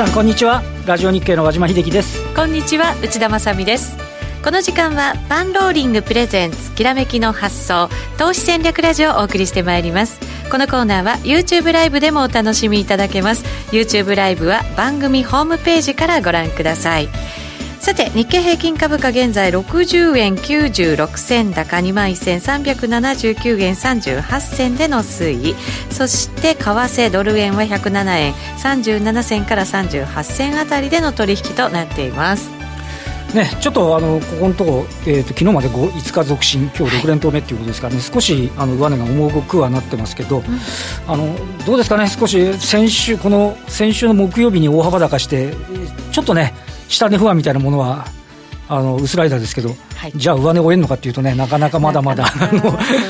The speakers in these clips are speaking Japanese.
さんこんにちは。ラジオ日経の和島秀樹です。こんにちは内田まさです。この時間はパンローリングプレゼンツきらめきの発想投資戦略ラジオをお送りしてまいります。このコーナーは YouTube ライブでもお楽しみいただけます。YouTube ライブは番組ホームページからご覧ください。さて日経平均株価現在60円96銭高2万1379円38銭での推移。そして為替ドル円は107円37銭から38銭あたりでの取引となっています。ね、ちょっとあのここのところ、えーと、昨日まで 5, 5日続伸、今日6連投目ということですからね、少しあの上値が重くはなってますけど、うん、あのどうですかね、少し先週、この先週の木曜日に大幅高して、ちょっとね、下値不安みたいなものはあの薄らいだですけど、はい、じゃあ上値をえるのかっていうとねなかなかまだまだ そう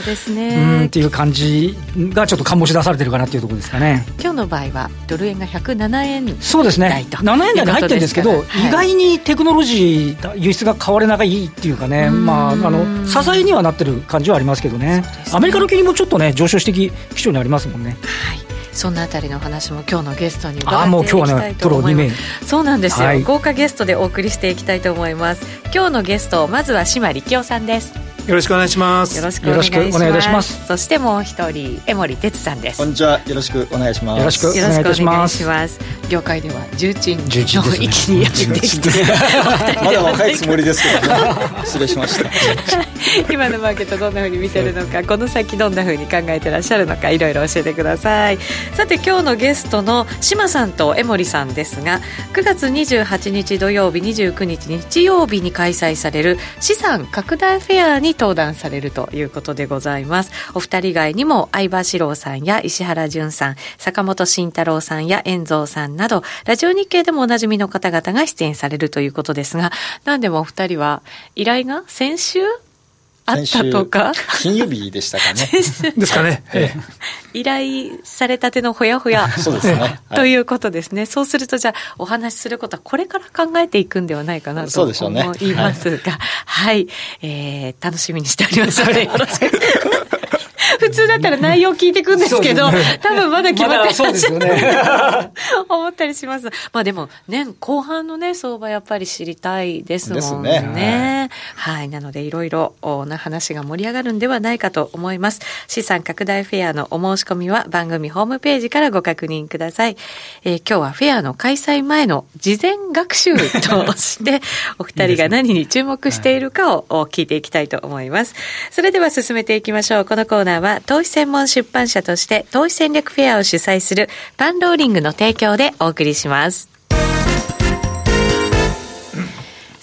ですね。うんっていう感じがちょっと醸し出されてるかなっていうところですかね。今日の場合はドル円が107円そうですね。7円台に入ってるんですけど、はい、意外にテクノロジー輸出が変われないっていうかねまああの支えにはなってる感じはありますけどね、ね、アメリカの金利もちょっとね上昇してき基調にありますもんね。はいそんなあたりの話も今日のゲストに伺っていきたいと思います、ね、そうなんですよ、はい、豪華ゲストでお送りしていきたいと思います。今日のゲストまずは島力夫さんですよろしくお願いします。よろしくお願いします。そしてもう一人江森哲さんです。こんにちは。よろしくお願いします。よろしくお願いします。業界では重鎮の域にやってきて。まだ若いつもりですけどね。失礼しました今のマーケットどんなふうに見てるのか この先どんなふうに考えてらっしゃるのかいろいろ教えてください。さて今日のゲストの島さんと江森さんですが9月28日土曜日29日日曜日に開催される資産拡大フェアに登壇されるということでございます。お二人以外にも相葉志郎さんや石原淳さん坂本慎太郎さんや遠蔵さんなどラジオ日経でもおなじみの方々が出演されるということですが何でもお二人は依頼が先週あったとか？金曜日でしたかね。ですかね、ええ、依頼されたてのほやほや。そうですね、ということですね。そうするとじゃあお話しすることはこれから考えていくんではないかなと思いますが、ね、はい、はい、えー、楽しみにしておりますので。よろしく普通だったら内容聞いてくんですけど、ね、多分まだ決まってない、ま、ね、思ったりします。まあでも、年後半のね、相場やっぱり知りたいですもんね。ねはい、はい。なので、いろいろな話が盛り上がるんではないかと思います。資産拡大フェアのお申し込みは番組ホームページからご確認ください。えー、今日はフェアの開催前の事前学習として、お二人が何に注目しているかを聞いていきたいと思います。それでは進めていきましょう。このコーナーは投資専門出版社として投資戦略フェアを主催するパンローリングの提供でお送りします。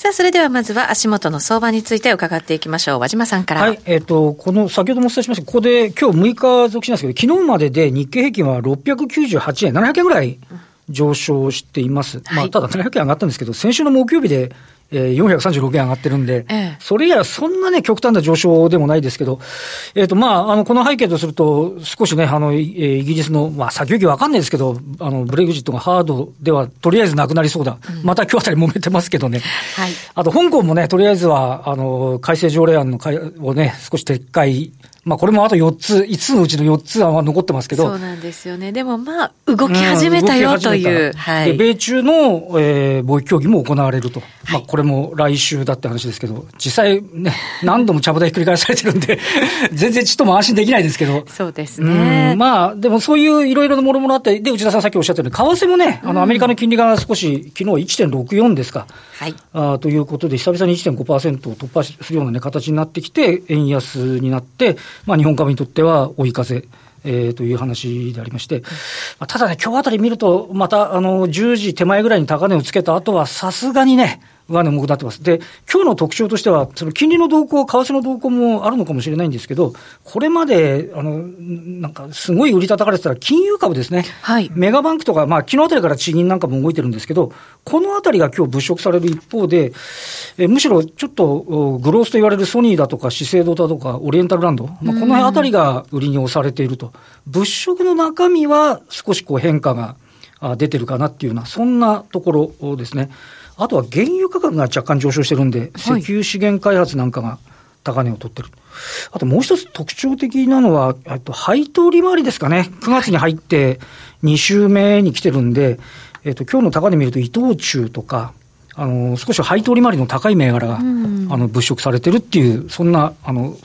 さあ、それではまずは足元の相場について伺っていきましょう。和島さんから。はい、えっ、ー、と、この、先ほどもお伝えしましたここで、今日6日続きなんですけど、昨日までで日経平均は698円、700円ぐらい上昇しています。まあ、ただ700円上がったんですけど、先週の木曜日でえー、436円上がってるんで、ええ、それ以来はそんなね、極端な上昇でもないですけど、えっ、ー、と、まあ、あの、この背景とすると、少しね、あの、えー、イギリスの、まあ、先行きわかんないですけど、あの、ブレグジットがハードでは、とりあえずなくなりそうだ。うん、また今日あたり揉めてますけどね。はい。あと、香港もね、とりあえずは、あの、改正条例案のをね、少し撤回まあこれもあと4つ、5つのうちの4つは残ってますけど。そうなんですよね。でもまあ、動き始めたよという。はい。で、米中の、えー、貿易協議も行われると。まあこれも来週だって話ですけど、実際ね、何度もちゃぶ台ひっくり返されてるんで、全然ちっとも安心できないですけど。そうですね。まあ、でもそういういろいろなものもあって、で、内田さんさっきおっしゃったように、為替もね、あの、アメリカの金利が少し、昨日1.64ですか。はい。あということで、久々に1.5%を突破するようなね、形になってきて、円安になって、まあ日本株にとっては追い風。えー、という話でありまして、ただね、今日あたり見ると、またあの10時手前ぐらいに高値をつけた後は、さすがにね、上値重くなってます。で、今日の特徴としては、その金利の動向、為替の動向もあるのかもしれないんですけど、これまで、あの、なんか、すごい売り叩かれてたら、金融株ですね。はい。メガバンクとか、まあ、昨日あたりから地銀なんかも動いてるんですけど、このあたりが今日物色される一方で、えむしろちょっと、グロースと言われるソニーだとか、資生堂だとか、オリエンタルランド、まあ、この辺あたりが売りに押されていると。物色の中身は少しこう変化が出てるかなっていうような、そんなところですね。あとは原油価格が若干上昇してるんで、石油資源開発なんかが高値を取ってる。あともう一つ特徴的なのは、と配当利回りですかね。9月に入って2週目に来てるんで、えっ、と、今日の高値見ると伊藤忠とか、あの、少し配当利回りの高い銘柄が、あの、物色されてるっていう、そんな、あの、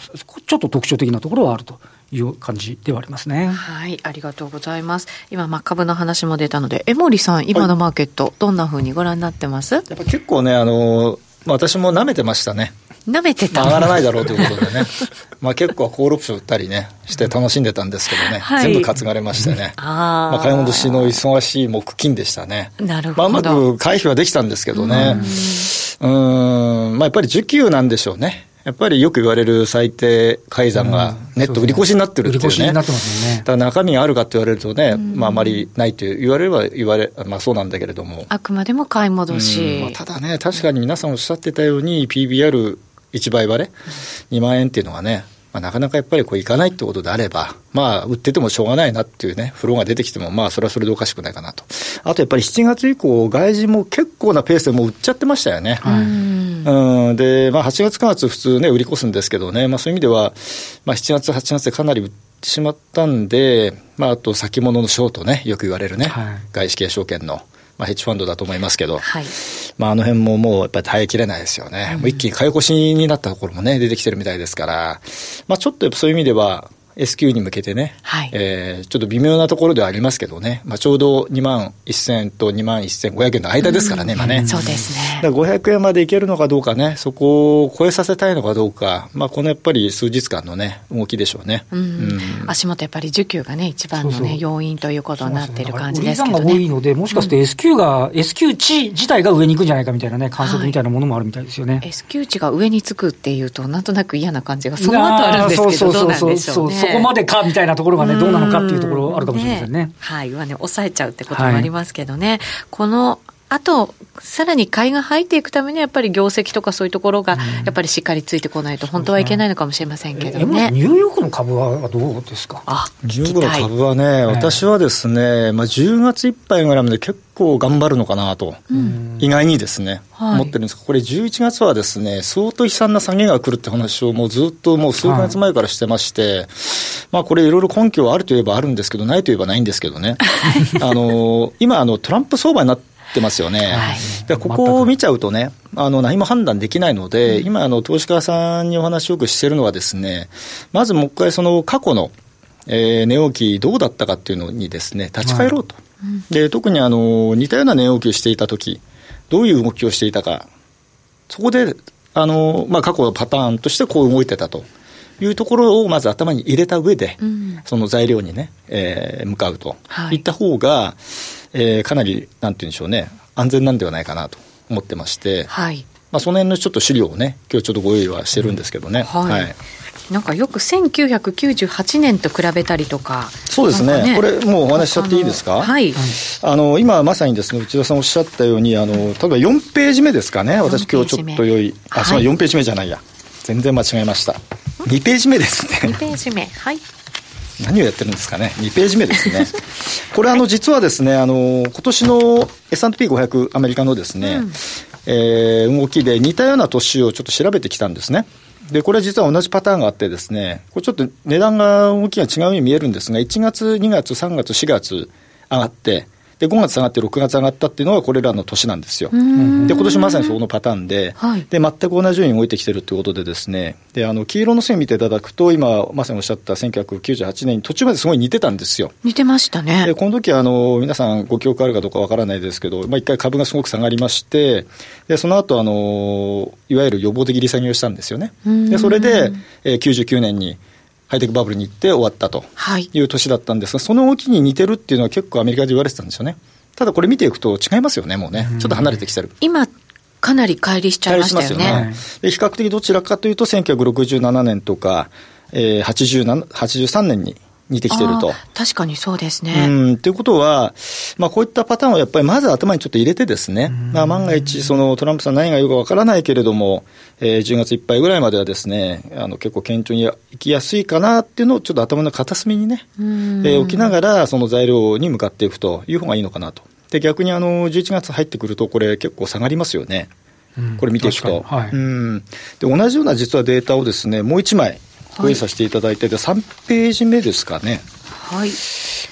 ちょっと特徴的なところはあると。いう感じではありますね。はい、ありがとうございます。今、まあ、株の話も出たので、江森さん、今のマーケット、はい、どんなふうにご覧になってます？やっぱ結構ね、あの、私も舐めてましたね。舐めてた、上がらないだろうということでね、まあ結構、コールオプション売ったりね、して楽しんでたんですけどね、はい、全部担がれましてね、あまあ、買い戻しの忙しい木金でしたね。なるほど。まあ、うまく回避はできたんですけどね、うん、まあやっぱり需給なんでしょうね。やっぱりよく言われる最低改ざんがネット売り越しになってるっていうね。売り越しになってますね。だから中身があるかって言われるとね、まああまりないと言われれば言われ、まあそうなんだけれども。あくまでも買い戻し。まあ、ただね、確かに皆さんおっしゃってたように PBR1 倍割れ、2万円っていうのはね、まあ、なかなかやっぱりこういかないってことであれば、まあ、売っててもしょうがないなっていうね、フローが出てきても、まあ、それはそれでおかしくないかなと。あとやっぱり7月以降、外人も結構なペースでもう売っちゃってましたよね。うん。で、まあ、8月、9月、普通ね、売り越すんですけどね、まあ、そういう意味では、まあ、7月、8月でかなり売ってしまったんで、まあ、あと先物のショートね、よく言われるね、はい、外資系証券の。まあ、ヘッジファンドだと思いますけど、はい、まあ、あの辺ももうやっぱり耐えきれないですよね、うん、もう一気に買い越しになったところもね、出てきてるみたいですから、まあ、ちょっとそういう意味では、S q に向けてね、はい、えー、ちょっと微妙なところではありますけどね、まあ、ちょうど2万1000円と2万1500円の間ですからね、今ね。そうですね。だ500円までいけるのかどうかね、そこを超えさせたいのかどうか、まあ、このやっぱり数日間のね、動きでしょうね。うん。うん、足元やっぱり需給がね、一番のね、そうそう要因ということになっている感じですけどね。が多いので、もしかして S q が、うん、S q 値自体が上に行くんじゃないかみたいなね、観測みたいなものもあるみたいですよね。はい、S q 値が上につくっていうと、なんとなく嫌な感じがその後あるんですけど、どうなんでしょうね。そこまでかみたいなところがね、どうなのかっていうところあるかもしれませんね。ねはい、上値、抑えちゃうってこともありますけどね。はい、このあと、さらに買いが入っていくためには、やっぱり業績とかそういうところが、やっぱりしっかりついてこないと、本当はいけないのかもしれませんけどね。ニューヨークの株はどうですか？あニューヨークの株はね、私はですね、まあ、10月いっぱいぐらいまで結構頑張るのかなと、うん、意外にですね、はい、思ってるんです。が、これ、11月はですね、相当悲惨な下げが来るって話を、もうずっともう数か月前からしてまして、はい、まあこれ、いろいろ根拠はあるといえばあるんですけど、ないといえばないんですけどね、あの今あの、トランプ相場になってってますよね。はい、ここを見ちゃうとね、あの何も判断できないので、うん、今あの、投資家さんにお話をよくしてるのはですね、まずもう一回その過去の、えー、値動きどうだったかっていうのにですね、立ち返ろうと。はい、で特にあの似たような値動きをしていたとき、どういう動きをしていたか、そこであの、まあ、過去のパターンとしてこう動いてたと。いうところをまず頭に入れた上で、うん、その材料にね、えー、向かうと、はい、いった方が、えー、かなり、なんていうんでしょうね、安全なんではないかなと思ってまして、はい。まあ、その辺のちょっと資料をね、今日ちょっとご用意はしてるんですけどね。うん、はい、はい。なんかよく1998年と比べたりとか、そうですね、ねこれ、もうお話しちゃっていいですか、はい、あの今まさにですね内田さんおっしゃったように、あの例えば4ページ目ですかね、私、今日ちょっと良い、あ、そう、4ページ目じゃないや、全然間違えました、2ページ目ですね。2ページ目、はい何をやってるんですかね、2ページ目ですね。これ、あの、実はですね、あの、今年の S&P500 アメリカのですね、うん、えー、動きで似たような年をちょっと調べてきたんですね。で、これは実は同じパターンがあってですね、これちょっと値段が動きが違うように見えるんですが、1月、2月、3月、4月上がって、で、5月下がって6月上がったっていうのがこれらの年なんですよ。で、今年まさにそのパターンで、はい、で、全く同じように動いてきてるということでですね、で、あの、黄色の線見ていただくと、今、まさにおっしゃった1998年に途中まですごい似てたんですよ。似てましたね。で、この時あの、皆さんご記憶あるかどうかわからないですけど、まあ一回株がすごく下がりまして、で、その後あの、いわゆる予防的利下げをしたんですよね。で、それで、えー、99年に、ハイテクバブルに行って終わったという年だったんですが、はい、その動きに似てるっていうのは結構アメリカで言われてたんですよね。ただこれ見ていくと違いますよね、もうね。ちょっと離れてきてる。今、かなり乖離しちゃいましたよね。よねで比較的どちらかというと、1967年とか、えー、83年に似てきてると。確かにそうですね。うん。ということは、まあこういったパターンをやっぱりまず頭にちょっと入れてですね、まあ万が一、そのトランプさん何が言うかわからないけれども、えー、10月いっぱいぐらいまではですね、あの結構堅調にいきやすいかなっていうのをちょっと頭の片隅にね、えー、置きながらその材料に向かっていくという方がいいのかなと。で、逆にあの、11月入ってくるとこれ結構下がりますよね。これ見ていくと、はい、うんで同じような実はデータをですねもう1枚ご用意させていただいて、はい、3ページ目ですかね、はい、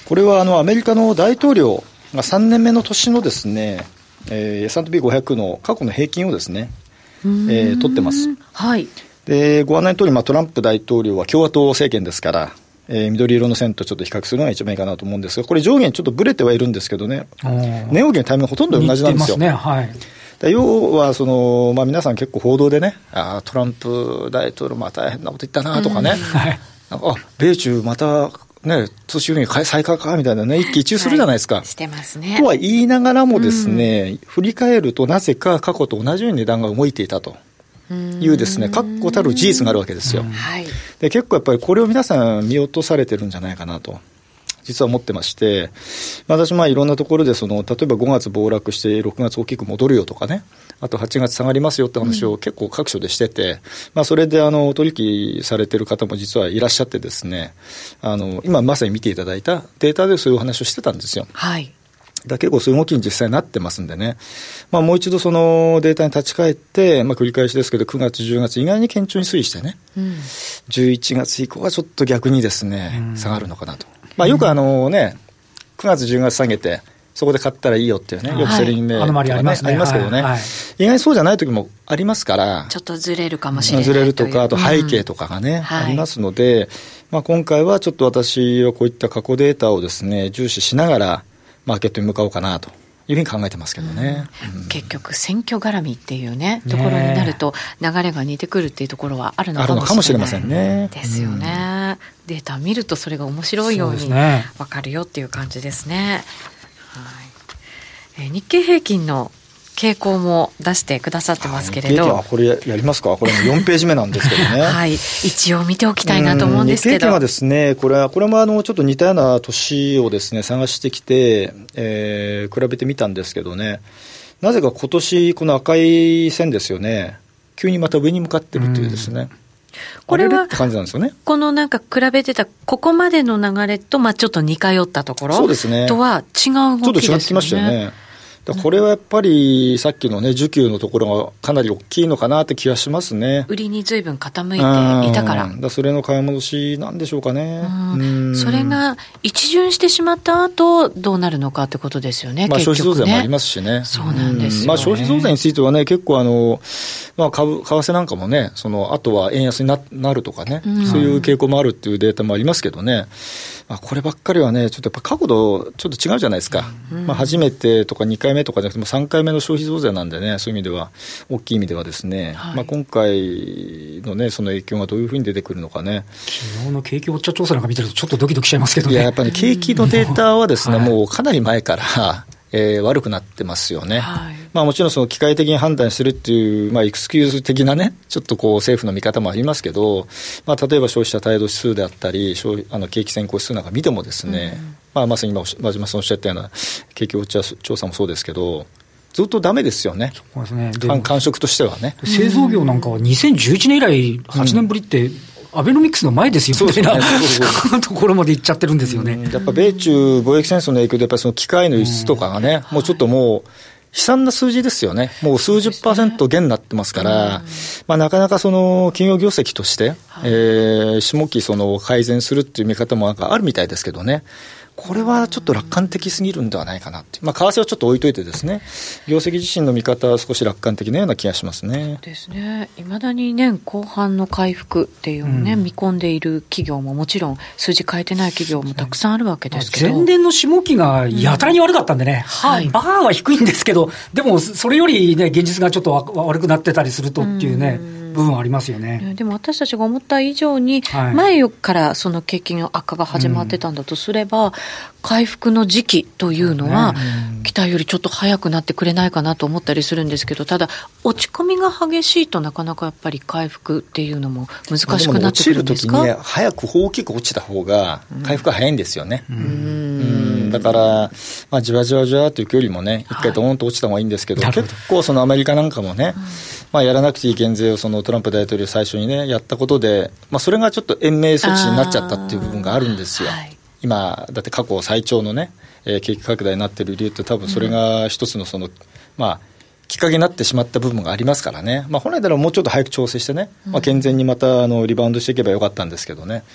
これはあのアメリカの大統領3年目の年のですね、えー、S&P500 の過去の平均をですね、えー、取ってます。はい。で、ご案内の通り、まあ、トランプ大統領は共和党政権ですから、えー、緑色の線とちょっと比較するのが一番いいかなと思うんですが、これ上限ちょっとぶれてはいるんですけどね、値動きのタイミングほとんど同じなんですよ。ね。はい、要はその、まあ、皆さん結構報道でね、あトランプ大統領、まあ大変なこと言ったなとかね、うん、あ米中またね、通信運営再開かみたいなね、一喜一憂するじゃないですか。はい、してますね。とは言いながらもですね、うん、振り返るとなぜか過去と同じように値段が動いていたと。いうですね、確固たる事実があるわけですよ。で結構やっぱりこれを皆さん見落とされてるんじゃないかなと。実は思ってまして、私、まあいろんなところでその、例えば5月暴落して6月大きく戻るよとかね、あと8月下がりますよって話を結構各所でしてて、うん、まあそれであの取引されてる方も実はいらっしゃってですね、あの、今まさに見ていただいたデータでそういうお話をしてたんですよ。はい。だ結構そういう動きに実際なってますんでね、まあ、もう一度そのデータに立ち返って、まあ、繰り返しですけど、9月、10月、意外に堅調に推移してね、うん、11月以降はちょっと逆にですね、下がるのかなと。まあ、よくあのね、9月、10月下げて、そこで買ったらいいよっていうね、よくセリング、ね、あります、ね、ありますけどね、はい。はい、意外にそうじゃない時もありますから、ちょっとずれるかもしれないずれるとか、あと背景とかがね、うん、ありますので、まあ、今回はちょっと私はこういった過去データをですね、重視しながら、マーケットに向かおうかなと。いうふうに考えてますけどね、うん、結局、選挙絡みっていうね、ところになると、流れが似てくるっていうところはあるのかもしれませんね。ですよね、うん、データ見ると、それが面白いように分かるよっていう感じですね。はい、え日経平均の傾向も出してくださってますけれど、これやりますか、これも4ページ目なんですけどね。はい、一応見ておきたいなと思うんですけど。日経はですね、これは、これもあの、ちょっと似たような年をですね、探してきて、えー、比べてみたんですけどね、なぜか今年この赤い線ですよね、急にまた上に向かってるっていうですね。これは、感じなんですよね。このなんか比べてた、ここまでの流れと、まあちょっと似通ったところそうですね。とは違う動きですよね。ちょっと違ってきましたよね。これはやっぱりさっきのね、需給のところがかなり大きいのかなって気がしますね。売りにずいぶん傾いていたから。だそれの買い戻しなんでしょうかね。それが一巡してしまった後、どうなるのかってことですよね、まあ、消費増税もありますしね。そうなんです、ね、まあ、消費増税についてはね、結構あの、まあ株、為替なんかもね、その、あとは円安にななるとかね、そういう傾向もあるっていうデータもありますけどね。まあ、こればっかりはね、ちょっとやっぱ角度、ちょっと違うじゃないですか、うん、まあ、初めてとか2回目とかじゃなくて、も3回目の消費増税なんでね、そういう意味では、大きい意味ではですね、はい、まあ、今回のね、その影響がどういうふうに出てくるのかね。昨日の景気ウォッチャー調査なんか見てると、ちょっとドキドキしちゃいますけどね。いや、やっぱり、ね、景気のデータはですね、もうかなり前から、えー、悪くなってますよね。はい、まあもちろんその機械的に判断するっていう、まあエクスキューズ的なね、ちょっとこう政府の見方もありますけど、まあ例えば消費者態度指数であったり、あの景気先行指数なんか見てもですね、うん、まあまさに今、和島さんおっしゃったような景気ウォッチャー調査もそうですけど、ずっとだめですよね、そうですね感触としてはね。製造業なんかは2011年以来、8年ぶりって、アベノミクスの前ですよみたいな、ところまでいっちゃってるんですよね。やっぱ米中貿易戦争の影響で、やっぱりその機械の輸出とかがね、もうちょっともう、悲惨な数字ですよね。もう数十パーセント減になってますから、まあなかなかその企業業績として、えー、下期その改善するっていう見方もなんかあるみたいですけどね。これはちょっと楽観的すぎるんではないかなって、まあ、為替はちょっと置いといてですね、業績自身の見方は少し楽観的なような気がしますね。ですね。いまだに年後半の回復っていうのをね、うん、見込んでいる企業ももちろん、数字変えてない企業もたくさんあるわけですけど。前年の下期がやたらに悪かったんでね、うん、はい、バーは低いんですけど、でもそれよりね、現実がちょっと悪くなってたりするとっていうね。うん部分ありますよね。でも私たちが思った以上に、前からその景気の悪化が始まってたんだとすれば、回復の時期というのは、期待よりちょっと早くなってくれないかなと思ったりするんですけど、ただ、落ち込みが激しいとなかなかやっぱり回復っていうのも難しくなってくるんですか、落ちるときに、早く大きく落ちた方が回復が早いんですよね。うん。だから、まあ、じわじわじわというよりもね、一回ドーンと落ちた方がいいんですけど、はい、結構そのアメリカなんかもね、うんまあ、やらなくていい減税をそのトランプ大統領最初にね、やったことで、まあ、それがちょっと延命措置になっちゃったっていう部分があるんですよ。はい、今、だって過去最長のね、えー、景気拡大になってる理由って多分それが一つのその、まあ、きっかけになってしまった部分がありますからね、まあ、本来ならもうちょっと早く調整してね、まあ、健全にまたあのリバウンドしていけばよかったんですけどね、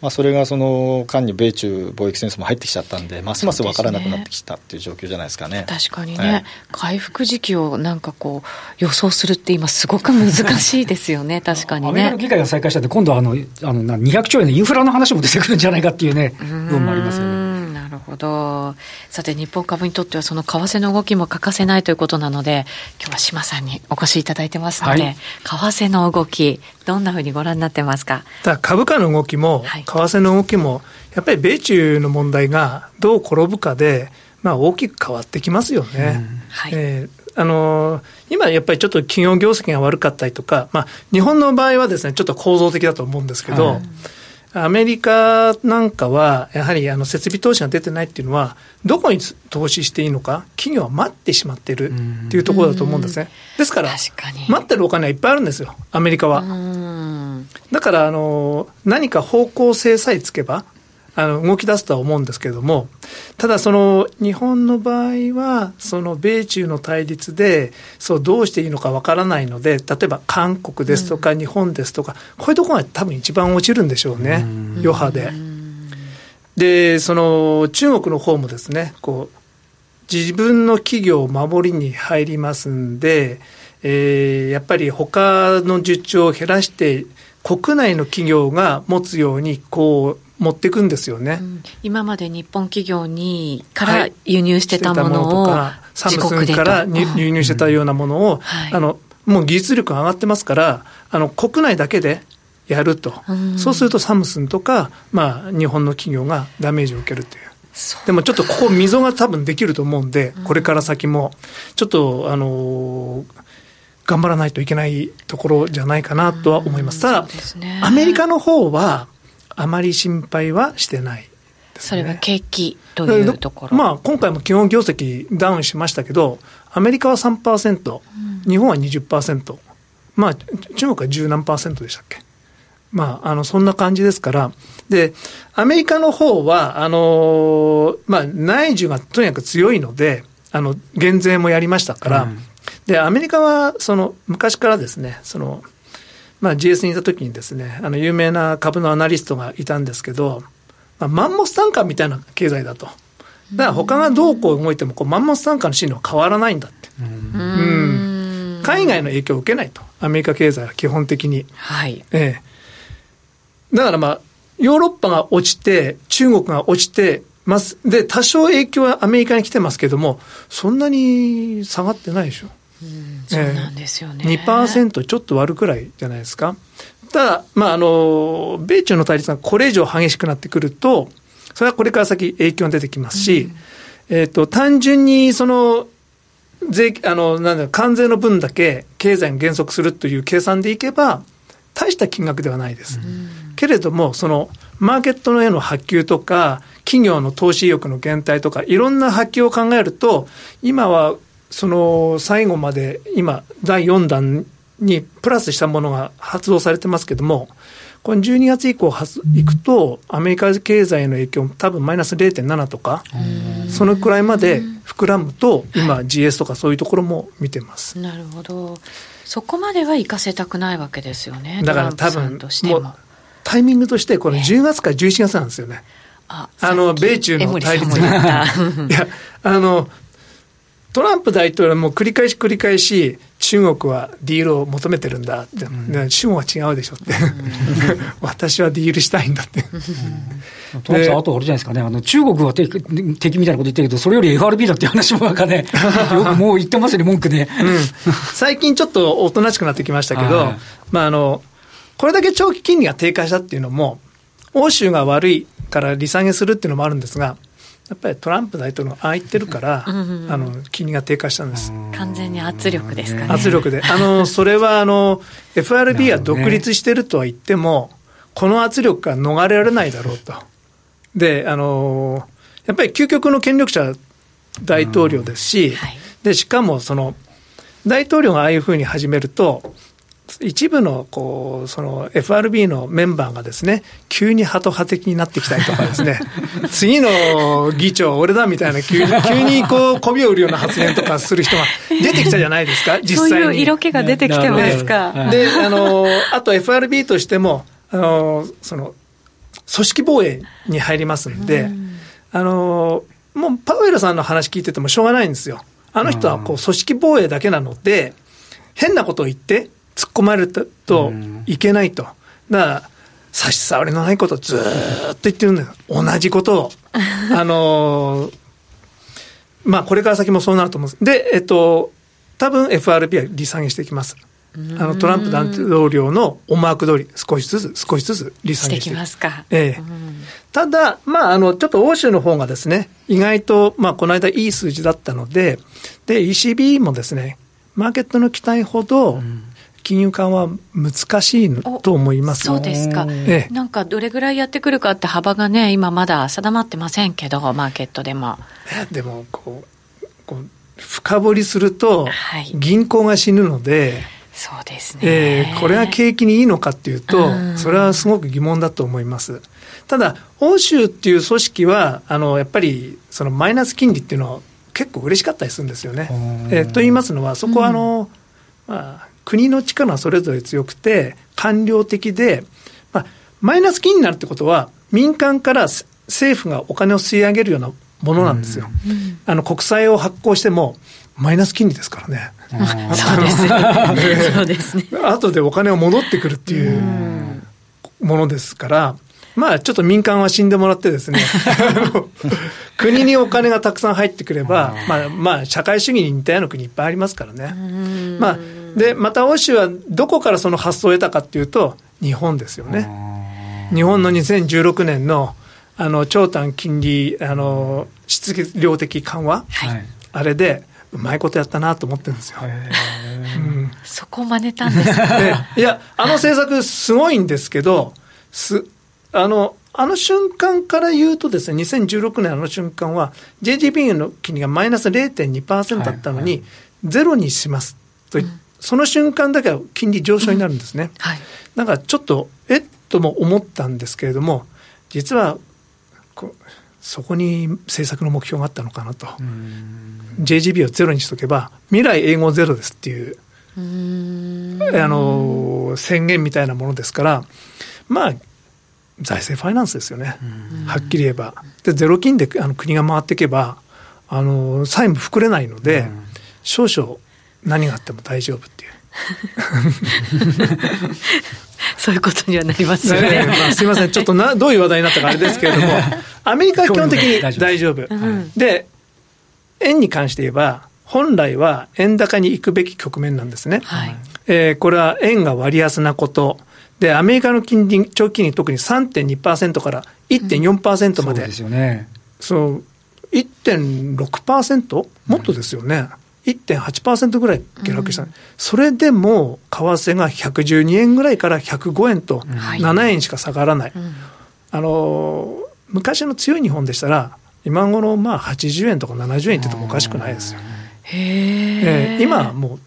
まあ、それがその間に米中貿易戦争も入ってきちゃったんで、ますます分からなくなってきたっていう状況じゃないですかね。ね確かにね、はい、回復時期をなんかこう、予想するって今、すごく難しいですよね、確かにね。アメリカの議会が再開したって、今度はあのあの200兆円のインフラの話も出てくるんじゃないかっていうね、部分もありますよね。なるほど。さて、日本株にとってはその為替の動きも欠かせないということなので、今日は島さんにお越しいただいてますので、はい、為替の動き、どんなふうにご覧になってますか？だ株価の動きも、為替の動きも、やっぱり米中の問題がどう転ぶかで、まあ、大きく変わってきますよね。うんはい、えーあの今やっぱりちょっと企業業績が悪かったりとか、まあ、日本の場合はですね、ちょっと構造的だと思うんですけど、アメリカなんかは、やはりあの設備投資が出てないっていうのは、どこに投資していいのか、企業は待ってしまってるっていうところだと思うんですね。ですから、待ってるお金はいっぱいあるんですよ、アメリカは。だからあの、何か方向性さえつけば、あの動き出すとは思うんですけれども、ただ、その日本の場合は、その米中の対立で、そうどうしていいのかわからないので、例えば韓国ですとか、日本ですとか、こういうところが多分一番落ちるんでしょうね、余波で。で、その中国の方もですね、こう自分の企業を守りに入りますんで、えー、やっぱり他の受注を減らして、国内の企業が持つようにこう持っていくんですよね、うん、今まで日本企業にから輸入してたものを、はい、サムスンから輸入してたようなものを、はい、あのもう技術力が上がってますからあの国内だけでやると、うん、そうするとサムスンとか、まあ、日本の企業がダメージを受けるという。でもちょっとここ溝が多分できると思うんで、これから先も、ちょっと、あのー、頑張らないといけないところじゃないかなとは思います。ただ、アメリカの方は、あまり心配はしてない、ね、それは景気というところ、まあ、今回も基本業績ダウンしましたけど、アメリカは3%、うん、日本は20%、まあ、中国は十何パーセントでしたっけ？まあ、あの、そんな感じですから、で、アメリカの方は、あの、まあ、内需がとにかく強いので、あの、減税もやりましたから、うん、で、アメリカは、その、昔からですね、その、まあ、GS にいた時にですね、あの有名な株のアナリストがいたんですけど、まあ、マンモス単価みたいな経済だと。だから他がどうこう動いてもこうマンモス単価の進路は変わらないんだって。うん、海外の影響を受けないと。アメリカ経済は基本的に。はい。ええ。だからまあ、ヨーロッパが落ちて、中国が落ちてます。で、多少影響はアメリカに来てますけども、そんなに下がってないでしょ。そうなんですよね。えー、2%ちょっと割るくらいじゃないですか。ただ、まあ、あの、米中の対立がこれ以上激しくなってくると、それはこれから先影響が出てきますし、うん、えっ、ー、と、単純にその、税、あの、なんだ関税の分だけ経済が減速するという計算でいけば、大した金額ではないです。うん、けれども、その、マーケットのへの波及とか、企業の投資意欲の減退とか、いろんな波及を考えると、今はその最後まで今、第4弾にプラスしたものが発動されてますけれども、これ12月以降いくと、アメリカ経済への影響、多分マイナス0.7とか、そのくらいまで膨らむと、今、GS とかそういうところも見てます。なるほど。そこまでは行かせたくないわけですよね。だから多分、もうタイミングとして、これ10月から11月なんですよね。あの、米中の対立。いや、あの、トランプ大統領も繰り返し繰り返し、中国はディールを求めてるんだって、うん、中国は違うでしょって、私はディールしたいんだって。トランプさん、あとあれじゃないですかね、あの中国は敵敵みたいなこと言ってるけど、それより FRB だっていう話もなんかね、よくもう言ってますよね、文句で、うん。最近ちょっとおとなしくなってきましたけど、はい、まああの、これだけ長期金利が低下したっていうのも、欧州が悪いから利下げするっていうのもあるんですが、やっぱりトランプ大統領ああ言ってるから、うんうん、あの金利が低下したんです。完全に圧力ですかね。圧力で。あのそれはあの FRB は独立してるとは言っても、ね、この圧力が逃れられないだろうと。であのやっぱり究極の権力者大統領ですし、はい、でしかもその大統領がああいうふうに始めると一部のこうその FRB のメンバーがですね、急にハト派的になってきたりとかですね、次の議長、俺だみたいな、急に急にこう、媚びを売るような発言とかする人が出てきたじゃないですか、実際に。そういう色気が出てきてますか。ね、で、あの、あと FRB としても、あの、その、組織防衛に入りますんで、んあの、もうパウエルさんの話聞いててもしょうがないんですよ。あの人はこう組織防衛だけなので、変なことを言って、突っ込まれるといけないと。だから、差し障りのないことをずっと言ってるんだよ。同じことを。あのー、まあ、これから先もそうなると思うんです。で、えっと、多分 FRB は利下げしていきます。あのトランプ大統領の思惑通り、少しずつ、少しずつ利下げしていきますか。ええ、ただ、まあ、あの、ちょっと欧州の方がですね、意外と、まあ、この間いい数字だったので、で、ECB もですね、マーケットの期待ほど、金融緩和難しいと思います。そうですか、ええ、なんかどれぐらいやってくるかって幅がね、今まだ定まってませんけど、マーケットでも。でもこうこう深掘りすると、銀行が死ぬので、はいそうですね、えー、これが景気にいいのかっていうと、それはすごく疑問だと思います。ただ、欧州っていう組織は、あのやっぱりそのマイナス金利っていうのは結構嬉しかったりするんですよね。えー、と言いますのは、そこはあの、うん、まあ、国の力はそれぞれ強くて、官僚的で、まあ、マイナス金になるってことは、民間から政府がお金を吸い上げるようなものなんですよ。うん、あの国債を発行しても、マイナス金利ですからね。そうですね。そうですね。後でお金を戻ってくるっていうものですから、まあちょっと民間は死んでもらってですね、国にお金がたくさん入ってくれば、まあまあ社会主義に似たような国いっぱいありますからね。まあ、で、また欧州はどこからその発想を得たかっていうと、日本ですよね。日本の2016年のあの長短金利、あの質量的緩和、はい、あれで、うまいことやったなと思ってるんですよ。うん、そこ真似たんですか、いや、あの政策すごいんですけど、す、あの、あの瞬間から言うとですね、2016年あの瞬間は、JGB の金利がマイナス0.2%だったのに、ゼロにしますと、うん、その瞬間だけは金利上昇になるんですね。う んはい、なんかちょっと、えっとも思ったんですけれども、実は、そこに政策の目標があったのかなと。JGB をゼロにしとけば、未来英語ゼロですっていう、あの、宣言みたいなものですから、まあ、財政ファイナンスですよね。はっきり言えば。で、ゼロ金であの国が回っていけば、あの、債務膨れないので、少々何があっても大丈夫っていう。そういうことにはなりますよね。ねまあ、すみません、ちょっとなどういう話題になったかあれですけれども、アメリカは基本的に大丈夫。で、円に関して言えば、本来は円高に行くべき局面なんですね。はい、えー、これは円が割安なこと。で、アメリカの金利、長期金利特に3.2%から1.4%まで。うん、そうですよね。そう、1.6%? もっとですよね。うん1.8%ぐらい下落した、うん、それでも為替が112円ぐらいから105円と7円しか下がらない、うん、あの昔の強い日本でしたら今頃まあ80円とか70円って言ってもおかしくないですよ。えー、今はも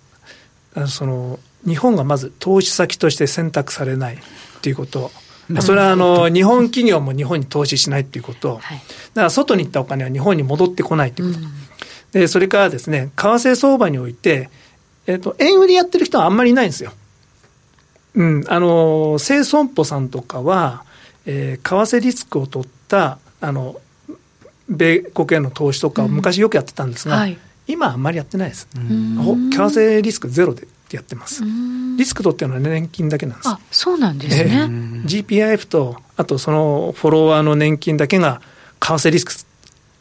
うその日本がまず投資先として選択されないっていうこと。それはあの日本企業も日本に投資しないっていうこと、はい、だから外に行ったお金は日本に戻ってこないっていうこと、うん、でそれからですね為替相場において、えーと、円売りやってる人はあんまりいないんですよ。うん、あの清損保さんとかは、えー、為替リスクを取ったあの米国への投資とかを昔よくやってたんですが、うんはい、今はあんまりやってないです。為替リスクゼロでやってます。リスク取ってるのは年金だけなんです。あ、そうなんですね。GPIF と、あとそのフォロワーの年金だけが為替リスク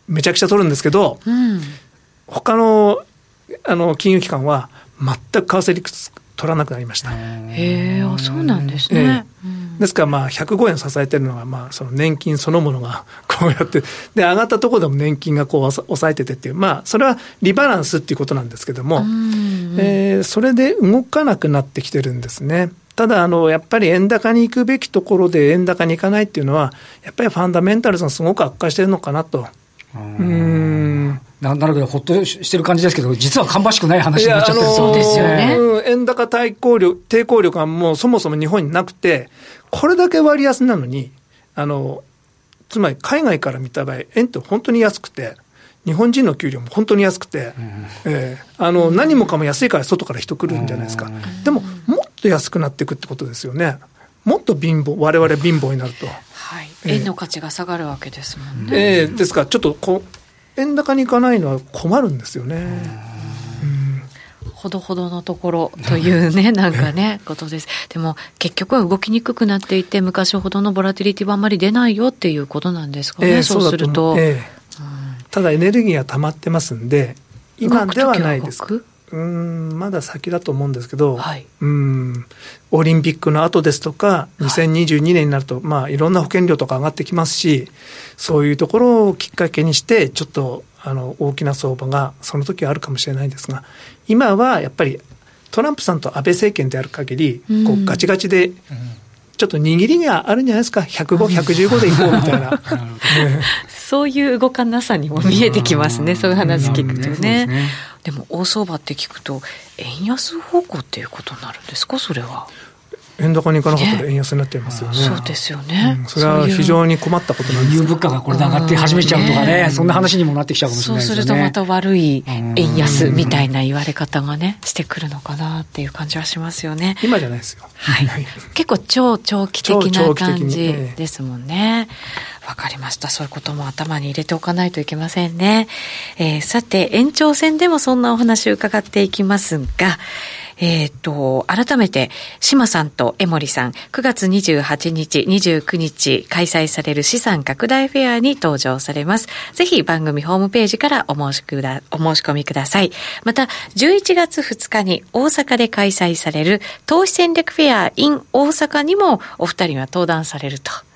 めちゃくちゃ取るんですけど、うん、他のあの金融機関は全く為替リスク取らなくなりました。へえ、あ、そうなんですね。えーですからまあ105円支えてるのはまあその年金そのものが こうやってで上がったところでも年金がこう抑えててっていうまあそれはリバランスっていうことなんですけども、えー、それで動かなくなってきてるんですね。ただあのやっぱり円高に行くべきところで円高に行かないっていうのはやっぱりファンダメンタルズがすごく悪化してるのかなと。うん。ななるほど、ほっとしてる感じですけど、実は芳しくない話になっちゃってるそうですよね。円高対抗力、抵抗力がもうそもそも日本になくて、これだけ割安なのに、あの、つまり海外から見た場合、円って本当に安くて、日本人の給料も本当に安くて、うん、えー、あの何もかも安いから外から人来るんじゃないですか、うん、でも、もっと安くなっていくってことですよね、もっと貧乏、われわれ貧乏になると。はい、円の価値が下がるわけですもんね。えー、ですから、ちょっとこ円高にいかないのは困るんですよね。ほどほどのところというね、なんかね、ことです。でも、結局は動きにくくなっていて、昔ほどのボラティリティはあんまり出ないよっていうことなんですかね、えー、そうすると。えーうん、ただ、エネルギーが溜まってますんで、今ではないです。うんまだ先だと思うんですけど、はい、うんオリンピックの後ですとか、2022年になると、はいまあ、いろんな保険料とか上がってきますし、そういうところをきっかけにして、ちょっとあの大きな相場がその時はあるかもしれないですが、今はやっぱりトランプさんと安倍政権である限り、こうガチガチで、ちょっと握りがあるんじゃないですか、105、115でいこうみたいな。そういう動かなさにも見えてきますね、そういう話聞くとね。ね。でも、大相場って聞くと、円安方向っていうことになるんですか、それは。円高にいかなかったら円安になってますよね。そうですよね、うん、それは非常に困ったことなんです輸入物価がこれで上がって始めちゃうとかね、そんな話にもなってきちゃうかもしれないですね。そうするとまた悪い円安みたいな言われ方がね、してくるのかなっていう感じはしますよね。今じゃないですよ。はい。結構超長期的な感じですもんね。わかりました。そういうことも頭に入れておかないといけませんね。えー、さて、延長戦でもそんなお話を伺っていきますが、えっ、と、改めて、島さんと江森さん、9月28日、29日開催される資産拡大フェアに登場されます。ぜひ番組ホームページからお申しくだお申し込みください。また、11月2日に大阪で開催される投資戦略フェア in 大阪にもお二人は登壇されると。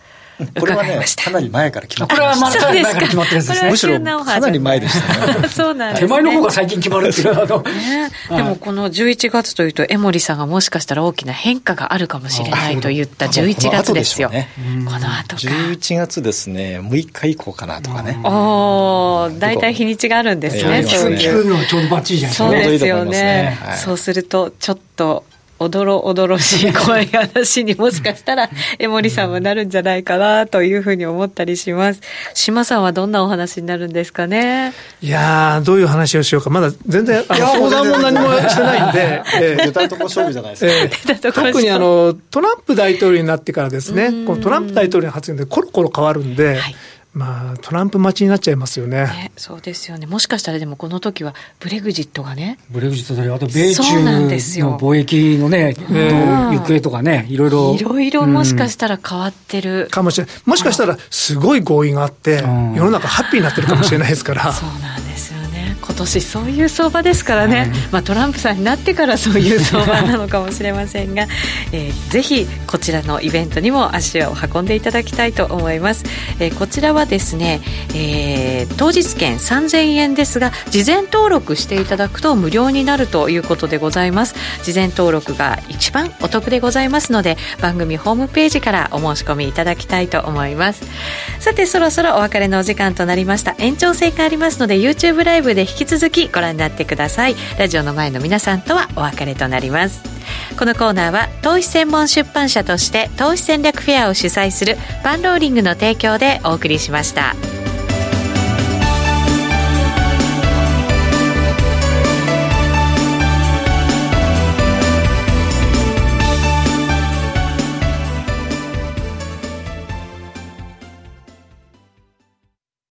これはね、かなり前から決まってこれはまだ前から決まってるんですね。むしろかなり前でしたね。そうなんです、ね、手前の方が最近決まるっていう。あのね、でもこの11月というと、江森さんがもしかしたら大きな変化があるかもしれないと言った11月ですよ。この後か。11月ですね、6日以降かなとかね。お大体日にちがあるんですね。そういうのちょうどバッチリじゃないですか。そうですよね。そうすると、ちょっと、おどろおどろしい怖い話にもしかしたら 江森さんはなるんじゃないかなというふうに思ったりします。島さんはどんなお話になるんですかね？いやどういう話をしようか。まだ全然あの相談も何もしてないんで、えー、出たとこ勝負じゃないですか、えー、特にあのトランプ大統領になってからですね。このトランプ大統領の発言でコロコロ変わるんで、はいまあ、トランプ待ちになっちゃいますよね、ね、そうですよね、もしかしたらでもこの時はブレグジットがね、ブレグジットで、あと米中の貿易のね、行方とかね、いろいろ。いろいろもしかしたら変わってる、うん、かもしれない、もしかしたらすごい合意があって、世の中ハッピーになってるかもしれないですから。そうなんですよ今年そういう相場ですからね、はい、まあ、トランプさんになってからそういう相場なのかもしれませんが、えー、ぜひこちらのイベントにも足を運んでいただきたいと思います、えー、こちらはですね、えー、当日券3000円ですが事前登録していただくと無料になるということでございます。事前登録が一番お得でございますので番組ホームページからお申し込みいただきたいと思います。さてそろそろお別れのお時間となりました。延長戦がありますので YouTube ライブで引き続きご覧になってくださいラジオの前の皆さんとはお別れとなりますこのコーナーは投資専門出版社として投資戦略フェアを主催するパンローリングの提供でお送りしました。